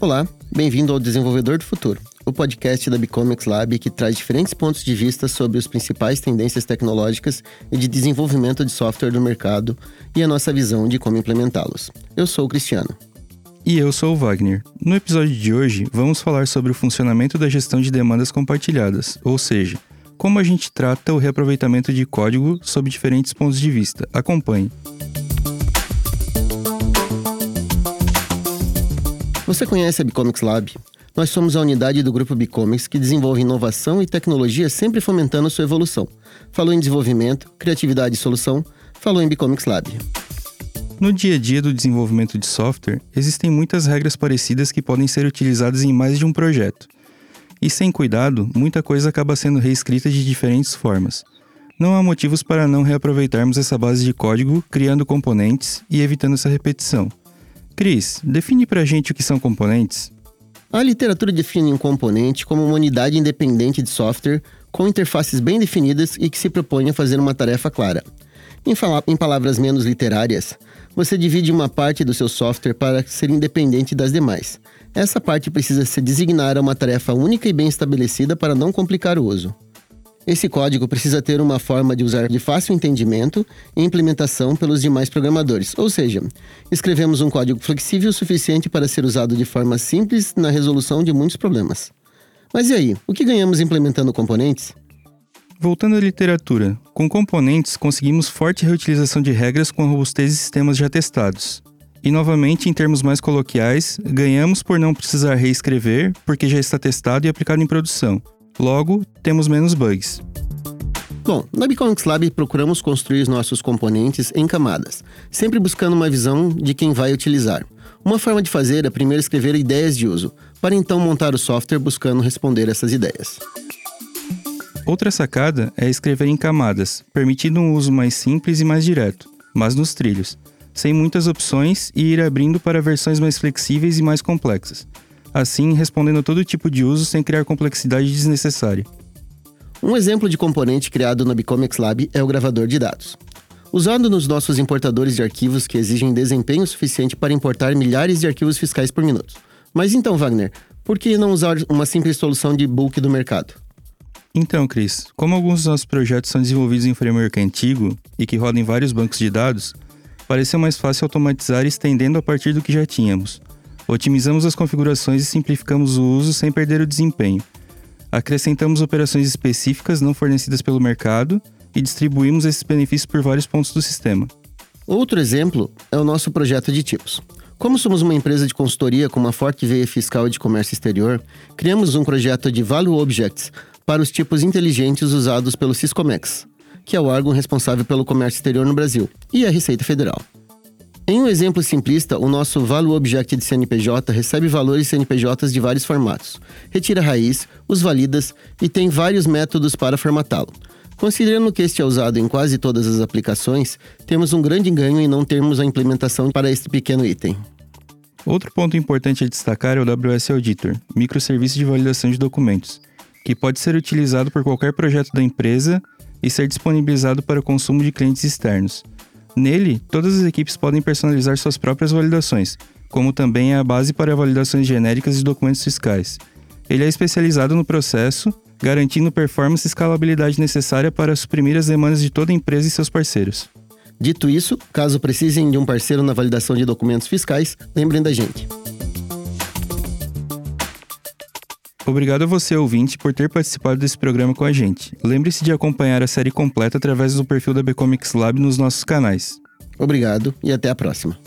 Olá, bem-vindo ao Desenvolvedor do Futuro, o podcast da Bicomics Lab que traz diferentes pontos de vista sobre as principais tendências tecnológicas e de desenvolvimento de software do mercado e a nossa visão de como implementá-los. Eu sou o Cristiano. E eu sou o Wagner. No episódio de hoje, vamos falar sobre o funcionamento da gestão de demandas compartilhadas, ou seja, como a gente trata o reaproveitamento de código sob diferentes pontos de vista. Acompanhe. Você conhece a Bicomics Lab? Nós somos a unidade do grupo Bicomics que desenvolve inovação e tecnologia sempre fomentando sua evolução. Falou em desenvolvimento, criatividade e solução, falou em Bicomics Lab. No dia a dia do desenvolvimento de software, existem muitas regras parecidas que podem ser utilizadas em mais de um projeto. E sem cuidado, muita coisa acaba sendo reescrita de diferentes formas. Não há motivos para não reaproveitarmos essa base de código criando componentes e evitando essa repetição. Cris, define pra gente o que são componentes. A literatura define um componente como uma unidade independente de software com interfaces bem definidas e que se propõe a fazer uma tarefa clara. Em, em, palavras menos literárias, você divide uma parte do seu software para ser independente das demais. Essa parte precisa se designar a uma tarefa única e bem estabelecida para não complicar o uso. Esse código precisa ter uma forma de usar de fácil entendimento e implementação pelos demais programadores, ou seja, escrevemos um código flexível o suficiente para ser usado de forma simples na resolução de muitos problemas. Mas e aí, o que ganhamos implementando componentes? Voltando à literatura, com componentes conseguimos forte reutilização de regras com a robustez de sistemas já testados. E novamente, em termos mais coloquiais, ganhamos por não precisar reescrever, porque já está testado e aplicado em produção, Logo, temos menos bugs. Bom, na Bicomics Lab procuramos construir os nossos componentes em camadas, sempre buscando uma visão de quem vai utilizar. Uma forma de fazer é primeiro escrever ideias de uso, para então montar o software buscando responder essas ideias. Outra sacada é escrever em camadas, permitindo um uso mais simples e mais direto, mas nos trilhos, sem muitas opções e ir abrindo para versões mais flexíveis e mais complexas assim respondendo a todo tipo de uso sem criar complexidade desnecessária. Um exemplo de componente criado no Bicomics Lab é o gravador de dados. Usado nos nossos importadores de arquivos que exigem desempenho suficiente para importar milhares de arquivos fiscais por minuto. Mas então, Wagner, por que não usar uma simples solução de bulk do mercado? Então, Cris, como alguns dos nossos projetos são desenvolvidos em framework antigo e que rodam em vários bancos de dados, pareceu mais fácil automatizar estendendo a partir do que já tínhamos, Otimizamos as configurações e simplificamos o uso sem perder o desempenho. Acrescentamos operações específicas não fornecidas pelo mercado e distribuímos esses benefícios por vários pontos do sistema. Outro exemplo é o nosso projeto de tipos. Como somos uma empresa de consultoria com uma forte veia fiscal e de comércio exterior, criamos um projeto de Value Objects para os tipos inteligentes usados pelo Siscomex, que é o órgão responsável pelo comércio exterior no Brasil, e a Receita Federal. Em um exemplo simplista, o nosso Value Object de CNPJ recebe valores CNPJs de vários formatos, retira a raiz, os validas e tem vários métodos para formatá-lo. Considerando que este é usado em quase todas as aplicações, temos um grande ganho em não termos a implementação para este pequeno item. Outro ponto importante a destacar é o WS Auditor, microserviço de validação de documentos, que pode ser utilizado por qualquer projeto da empresa e ser disponibilizado para o consumo de clientes externos. Nele, todas as equipes podem personalizar suas próprias validações, como também é a base para validações genéricas de documentos fiscais. Ele é especializado no processo, garantindo performance e escalabilidade necessária para suprimir as demandas de toda a empresa e seus parceiros. Dito isso, caso precisem de um parceiro na validação de documentos fiscais, lembrem da gente. Obrigado a você, ouvinte, por ter participado desse programa com a gente. Lembre-se de acompanhar a série completa através do perfil da Becomics Lab nos nossos canais. Obrigado e até a próxima.